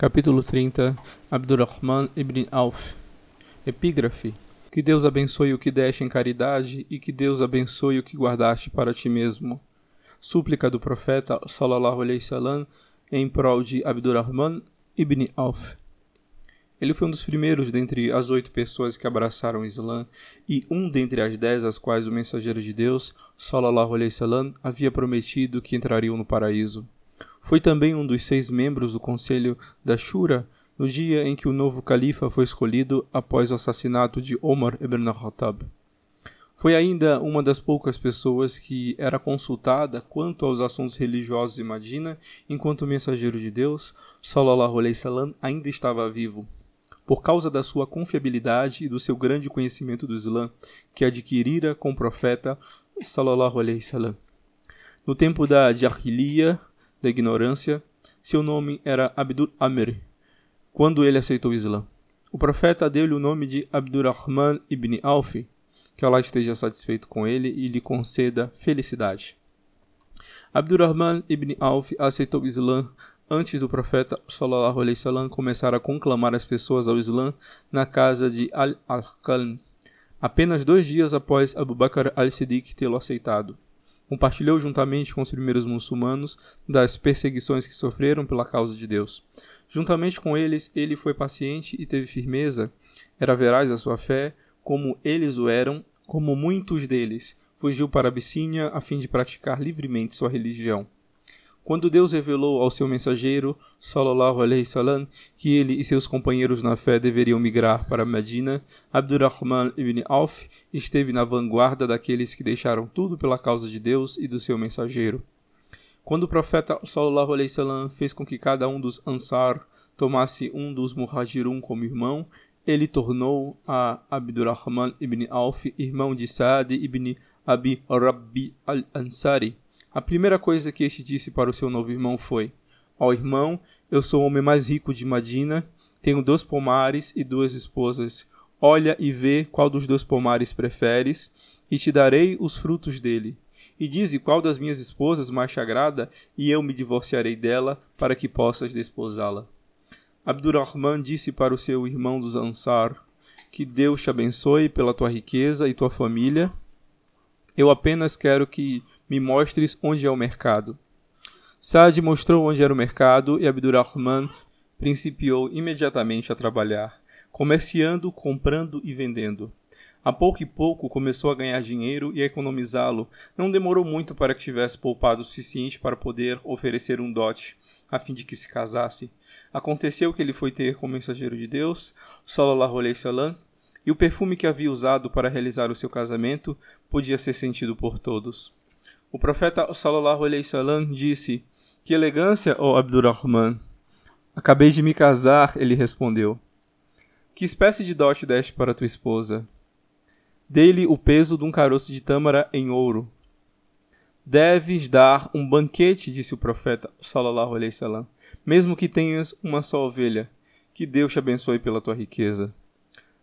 Capítulo 30 Abdurrahman ibn Auf Epígrafe Que Deus abençoe o que deste em caridade e que Deus abençoe o que guardaste para ti mesmo. Súplica do profeta sallallahu alaihi wasallam em prol de Abdurrahman ibn Auf. Ele foi um dos primeiros dentre as oito pessoas que abraçaram o Islã e um dentre as dez às quais o mensageiro de Deus, sallallahu alaihi wasallam, havia prometido que entrariam no paraíso. Foi também um dos seis membros do Conselho da Shura no dia em que o novo califa foi escolhido após o assassinato de Omar ibn al-Khattab. Foi ainda uma das poucas pessoas que era consultada quanto aos assuntos religiosos em Madina, enquanto o mensageiro de Deus, sallallahu alaihi wasallam, ainda estava vivo. Por causa da sua confiabilidade e do seu grande conhecimento do Islã, que adquirira com o profeta sallallahu alaihi wasallam. No tempo da Jahiliya, da ignorância, seu nome era Abdul Amr, quando ele aceitou o Islã. O profeta deu-lhe o nome de Abdurrahman ibn Auf, que Allah esteja satisfeito com ele e lhe conceda felicidade. Abdurrahman ibn Auf aceitou o Islã antes do profeta sallallahu alaihi wasallam começar a conclamar as pessoas ao Islã na casa de Al-Arqam, apenas dois dias após Abu Bakr al-Siddiq tê-lo aceitado compartilhou juntamente com os primeiros muçulmanos das perseguições que sofreram pela causa de Deus. Juntamente com eles, ele foi paciente e teve firmeza, era veraz a sua fé, como eles o eram, como muitos deles. Fugiu para a Abissínia a fim de praticar livremente sua religião. Quando Deus revelou ao seu mensageiro, sallallahu alaihi salam, que ele e seus companheiros na fé deveriam migrar para Medina, Abdurrahman ibn Auf esteve na vanguarda daqueles que deixaram tudo pela causa de Deus e do seu mensageiro. Quando o profeta sallallahu alaihi salam fez com que cada um dos Ansar tomasse um dos Muhajirun como irmão, ele tornou a Abdurrahman ibn Auf irmão de Saad ibn Abi Rabbi al-Ansari, a primeira coisa que este disse para o seu novo irmão foi: Ó oh, irmão, eu sou o homem mais rico de Madina, tenho dois pomares e duas esposas. Olha e vê qual dos dois pomares preferes, e te darei os frutos dele. E dize qual das minhas esposas mais te agrada, e eu me divorciarei dela, para que possas desposá-la. Abdurrahman disse para o seu irmão dos Ansar: Que Deus te abençoe pela tua riqueza e tua família. Eu apenas quero que me mostres onde é o mercado. Saad mostrou onde era o mercado e Abdurrahman principiou imediatamente a trabalhar, comerciando, comprando e vendendo. A pouco e pouco começou a ganhar dinheiro e a economizá-lo. Não demorou muito para que tivesse poupado o suficiente para poder oferecer um dote, a fim de que se casasse. Aconteceu que ele foi ter com o mensageiro de Deus, sallallahu alaihi wasallam, e o perfume que havia usado para realizar o seu casamento podia ser sentido por todos. O profeta sallallahu alaihi wasallam disse: Que elegância, ó oh Abdurrahman! Acabei de me casar, ele respondeu. Que espécie de dote deste para tua esposa? Dei-lhe o peso de um caroço de tâmara em ouro. Deves dar um banquete, disse o profeta sallallahu alaihi wasallam, mesmo que tenhas uma só ovelha. Que Deus te abençoe pela tua riqueza.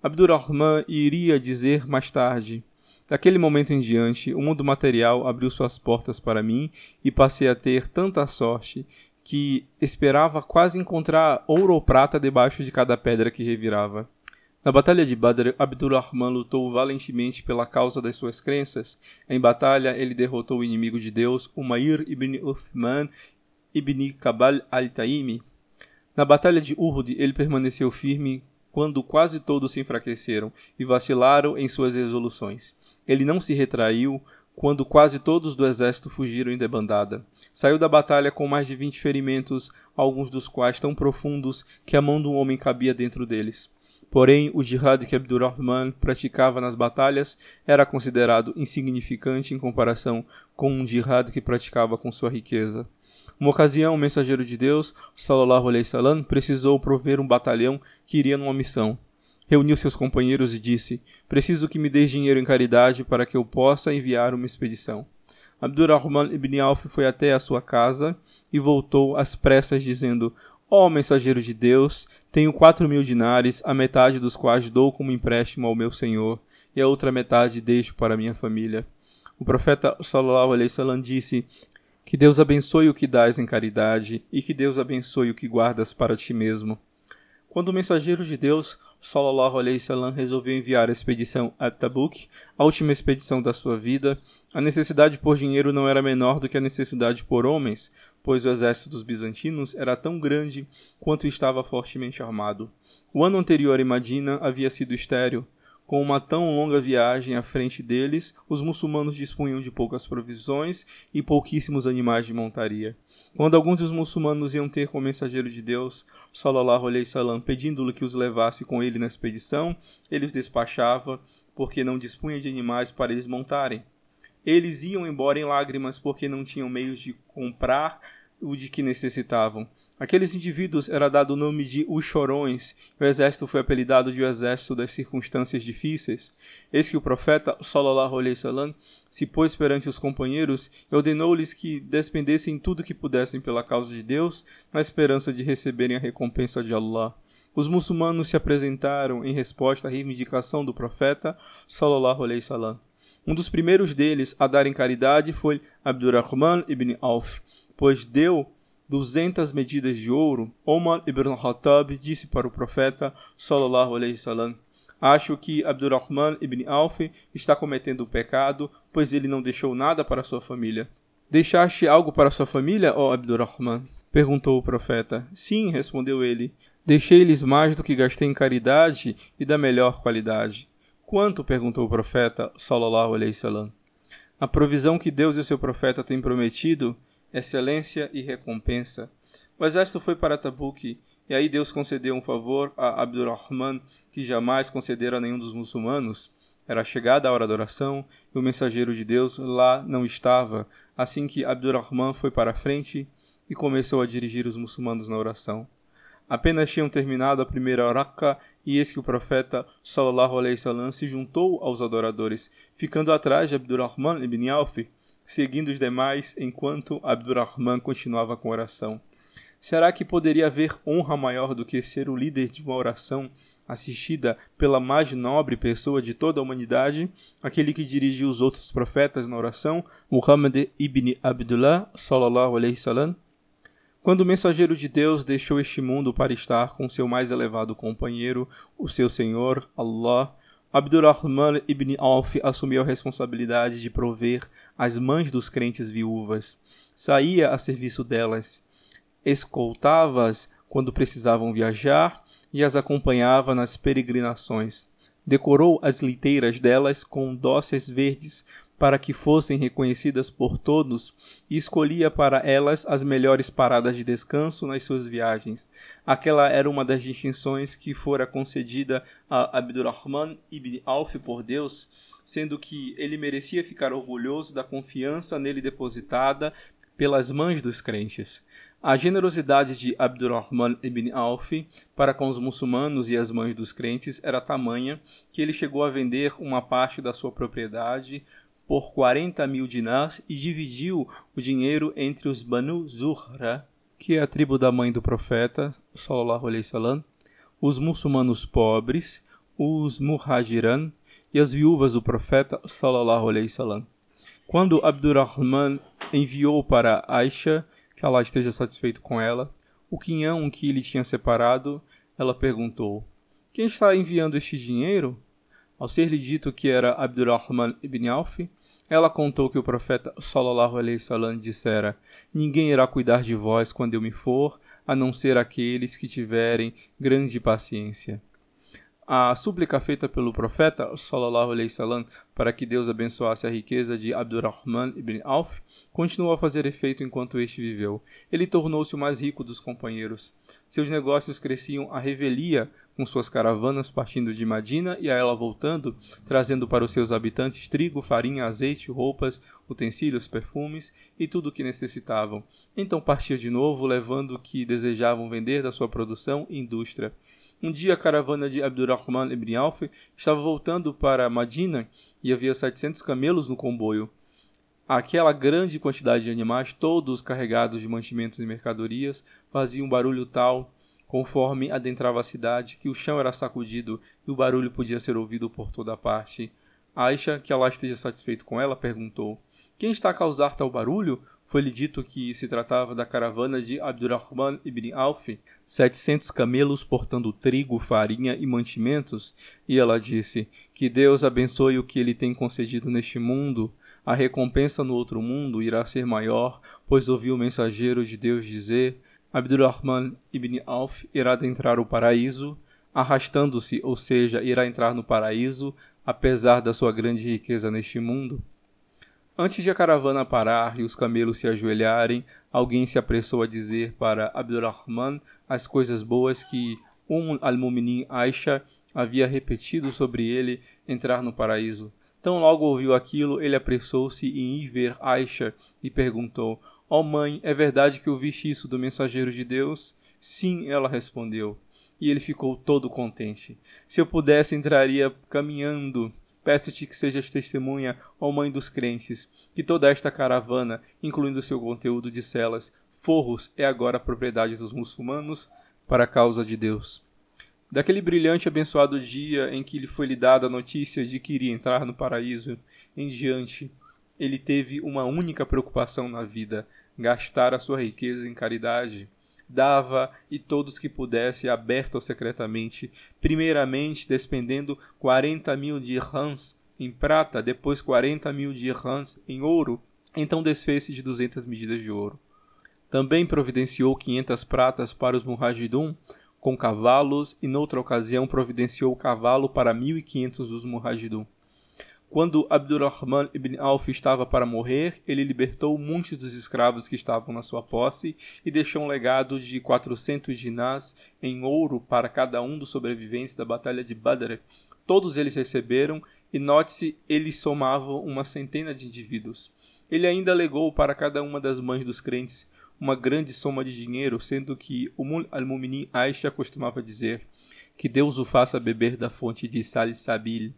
Abdurrahman iria dizer mais tarde: Daquele momento em diante, o mundo material abriu suas portas para mim e passei a ter tanta sorte que esperava quase encontrar ouro ou prata debaixo de cada pedra que revirava. Na batalha de Badr, Abdurrahman lutou valentemente pela causa das suas crenças. Em batalha, ele derrotou o inimigo de Deus, Umair ibn Uthman ibn Kabal al-Taimi. Na batalha de Uhud, ele permaneceu firme quando quase todos se enfraqueceram e vacilaram em suas resoluções. Ele não se retraiu quando quase todos do exército fugiram em debandada. Saiu da batalha com mais de vinte ferimentos, alguns dos quais tão profundos que a mão de um homem cabia dentro deles. Porém, o jihad que Abdurrahman praticava nas batalhas era considerado insignificante em comparação com um jihad que praticava com sua riqueza. Uma ocasião, o mensageiro de Deus, sallallahu alaihi wasallam, precisou prover um batalhão que iria numa missão reuniu seus companheiros e disse: Preciso que me deis dinheiro em caridade para que eu possa enviar uma expedição. Abdurrahman ibn Auf foi até a sua casa e voltou às pressas, dizendo: Ó oh, mensageiro de Deus, tenho quatro mil dinares, a metade dos quais dou como empréstimo ao meu senhor, e a outra metade deixo para minha família. O profeta sallallahu alaihi wasallam disse: Que Deus abençoe o que dás em caridade e que Deus abençoe o que guardas para ti mesmo. Quando o mensageiro de Deus, Sallallahu Alaihi Wasallam, resolveu enviar a expedição a Tabuk, a última expedição da sua vida, a necessidade por dinheiro não era menor do que a necessidade por homens, pois o exército dos bizantinos era tão grande quanto estava fortemente armado. O ano anterior em Madina havia sido estéril, com uma tão longa viagem à frente deles, os muçulmanos dispunham de poucas provisões e pouquíssimos animais de montaria. Quando alguns dos muçulmanos iam ter com o mensageiro de Deus, sallallahu alaihi salam, pedindo-lhe que os levasse com ele na expedição, ele os despachava, porque não dispunha de animais para eles montarem. Eles iam embora em lágrimas porque não tinham meios de comprar o de que necessitavam. Aqueles indivíduos era dado o nome de os chorões, o exército foi apelidado de o exército das circunstâncias difíceis. Eis que o profeta, sallallahu alaihi wasallam, se pôs perante os companheiros e ordenou-lhes que despendessem tudo que pudessem pela causa de Deus, na esperança de receberem a recompensa de Allah. Os muçulmanos se apresentaram em resposta à reivindicação do profeta, sallallahu alaihi wasallam. Um dos primeiros deles a darem caridade foi Abdurrahman ibn Auf, pois deu duzentas medidas de ouro, Omar ibn Khattab disse para o profeta sallallahu alaihi wasallam: Acho que Abdurrahman ibn Auf está cometendo um pecado, pois ele não deixou nada para sua família. Deixaste algo para sua família, ó Abdurrahman? perguntou o profeta. Sim, respondeu ele. Deixei-lhes mais do que gastei em caridade e da melhor qualidade. Quanto? perguntou o profeta, sallallahu alaihi wasallam. A provisão que Deus e o seu profeta têm prometido excelência e recompensa. O exército foi para Tabuk, e aí Deus concedeu um favor a Abdurrahman que jamais concedera a nenhum dos muçulmanos. Era chegada a hora da oração e o mensageiro de Deus lá não estava, assim que Abdurrahman foi para a frente e começou a dirigir os muçulmanos na oração. Apenas tinham terminado a primeira oraca e eis que o profeta sallallahu alaihi wasallam se juntou aos adoradores, ficando atrás de Abdurrahman ibn Auf, seguindo os demais enquanto Abdurrahman continuava com a oração. Será que poderia haver honra maior do que ser o líder de uma oração assistida pela mais nobre pessoa de toda a humanidade, aquele que dirigiu os outros profetas na oração, Muhammad ibn Abdullah sallallahu alaihi wasallam? Quando o mensageiro de Deus deixou este mundo para estar com seu mais elevado companheiro, o seu Senhor, Allah, Abdurrahman ibn Auf assumiu a responsabilidade de prover as mães dos crentes viúvas. Saía a serviço delas, escoltava-as quando precisavam viajar e as acompanhava nas peregrinações. Decorou as liteiras delas com dóceis verdes para que fossem reconhecidas por todos e escolhia para elas as melhores paradas de descanso nas suas viagens. Aquela era uma das distinções que fora concedida a Abdurrahman ibn Auf por Deus, sendo que ele merecia ficar orgulhoso da confiança nele depositada pelas mães dos crentes. A generosidade de Abdurrahman ibn Auf para com os muçulmanos e as mães dos crentes era tamanha que ele chegou a vender uma parte da sua propriedade por 40 mil dinars e dividiu o dinheiro entre os Banu Zuhra, que é a tribo da mãe do profeta, sallallahu alaihi os muçulmanos pobres, os Muhajiran e as viúvas do profeta, sallallahu alaihi. Quando Abdurrahman enviou para Aisha, que Allah esteja satisfeito com ela, o quinhão que lhe tinha separado, ela perguntou: Quem está enviando este dinheiro? Ao ser-lhe dito que era Abdurrahman ibn Auf, ela contou que o profeta sallallahu alaihi wasallam dissera: Ninguém irá cuidar de vós quando eu me for, a não ser aqueles que tiverem grande paciência. A súplica feita pelo profeta sallallahu alaihi wasallam para que Deus abençoasse a riqueza de Abdurrahman ibn Auf continuou a fazer efeito enquanto este viveu. Ele tornou-se o mais rico dos companheiros. Seus negócios cresciam à revelia com suas caravanas partindo de Madina e a ela voltando, trazendo para os seus habitantes trigo, farinha, azeite, roupas, utensílios, perfumes e tudo o que necessitavam. Então partia de novo, levando o que desejavam vender da sua produção e indústria. Um dia a caravana de Abdurrahman ibn Auf estava voltando para Madina e havia 700 camelos no comboio. Aquela grande quantidade de animais, todos carregados de mantimentos e mercadorias, faziam um barulho tal conforme adentrava a cidade, que o chão era sacudido e o barulho podia ser ouvido por toda parte. Aisha, que Allah esteja satisfeito com ela, perguntou: Quem está a causar tal barulho? Foi-lhe dito que se tratava da caravana de Abdurrahman ibn Auf, setecentos camelos portando trigo, farinha e mantimentos, e ela disse: Que Deus abençoe o que ele tem concedido neste mundo. A recompensa no outro mundo irá ser maior, pois ouvi o mensageiro de Deus dizer: Abdurrahman ibn Auf irá adentrar o paraíso, arrastando-se, ou seja, irá entrar no paraíso, apesar da sua grande riqueza neste mundo. Antes de a caravana parar e os camelos se ajoelharem, alguém se apressou a dizer para Abdurrahman as coisas boas que Um al-Muminin Aisha havia repetido sobre ele entrar no paraíso. Tão logo ouviu aquilo, ele apressou-se em ir ver Aisha e perguntou: Ó oh mãe, é verdade que ouviste isso do mensageiro de Deus? Sim, ela respondeu. E ele ficou todo contente. Se eu pudesse, entraria caminhando Peço-te que sejas testemunha, ó Mãe dos crentes, que toda esta caravana, incluindo seu conteúdo de celas, forros, é agora propriedade dos muçulmanos para a causa de Deus. Daquele brilhante e abençoado dia em que lhe foi lhe dada a notícia de que iria entrar no paraíso em diante, ele teve uma única preocupação na vida: gastar a sua riqueza em caridade dava e todos que pudesse, aberto ou secretamente, primeiramente despendendo quarenta mil dirhams em prata, depois quarenta mil dirhams em ouro, então desfez-se de duzentas medidas de ouro. Também providenciou quinhentas pratas para os muhajidun, com cavalos, e noutra ocasião providenciou cavalo para mil e quinhentos dos muhajidun. Quando Abdurrahman ibn Auf estava para morrer, ele libertou muitos dos escravos que estavam na sua posse e deixou um legado de 400 dinars em ouro para cada um dos sobreviventes da batalha de Badr. Todos eles receberam e note-se, eles somavam uma centena de indivíduos. Ele ainda legou para cada uma das mães dos crentes uma grande soma de dinheiro, sendo que o al-Muminin Aisha costumava dizer que Deus o faça beber da fonte de Salisabil.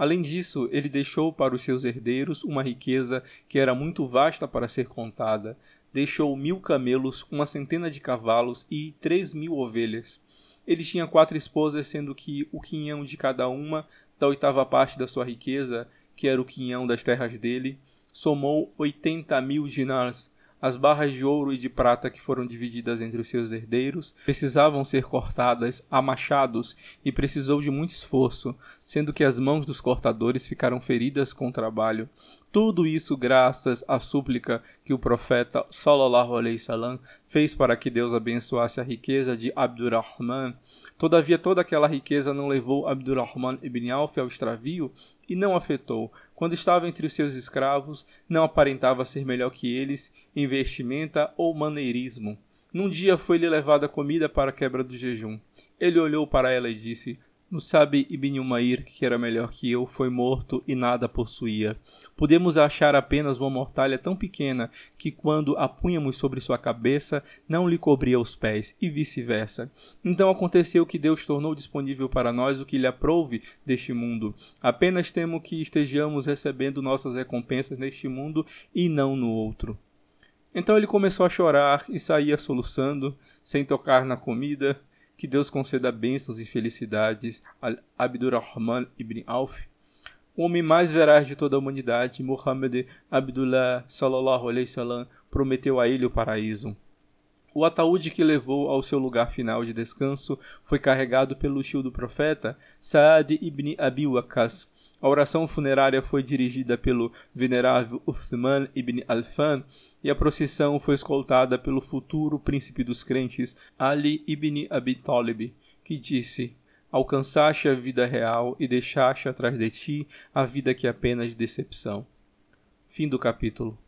Além disso, ele deixou para os seus herdeiros uma riqueza que era muito vasta para ser contada. Deixou mil camelos, uma centena de cavalos e três mil ovelhas. Ele tinha quatro esposas, sendo que o quinhão de cada uma, da oitava parte da sua riqueza, que era o quinhão das terras dele, somou oitenta mil dinars, as barras de ouro e de prata que foram divididas entre os seus herdeiros precisavam ser cortadas a machados e precisou de muito esforço, sendo que as mãos dos cortadores ficaram feridas com o trabalho. Tudo isso graças à súplica que o profeta sallallahu alaihi salam fez para que Deus abençoasse a riqueza de Abdurrahman. Todavia toda aquela riqueza não levou Abdurrahman ibn Auf ao extravio e não afetou. Quando estava entre os seus escravos, não aparentava ser melhor que eles em vestimenta ou maneirismo. Num dia foi-lhe levada comida para a quebra do jejum. Ele olhou para ela e disse: Musab ibn Umair, que era melhor que eu, foi morto e nada possuía. Podemos achar apenas uma mortalha tão pequena que, quando a punhamos sobre sua cabeça, não lhe cobria os pés, e vice-versa. Então aconteceu que Deus tornou disponível para nós o que lhe aprouve deste mundo. Apenas temo que estejamos recebendo nossas recompensas neste mundo e não no outro. Então ele começou a chorar e saía soluçando, sem tocar na comida, que Deus conceda bênçãos e felicidades a Abdurrahman ibn Auf, o homem mais veraz de toda a humanidade, Muhammad Abdullah sallallahu alaihi wasallam, prometeu a ele o paraíso. O ataúde que levou ao seu lugar final de descanso foi carregado pelo tio do profeta, Saad ibn Abi Waqqas, a oração funerária foi dirigida pelo venerável Uthman ibn Alfan e a procissão foi escoltada pelo futuro príncipe dos crentes, Ali ibn Abi Talib, que disse: Alcançaste a vida real e deixaste atrás de ti a vida que é apenas decepção. Fim do capítulo.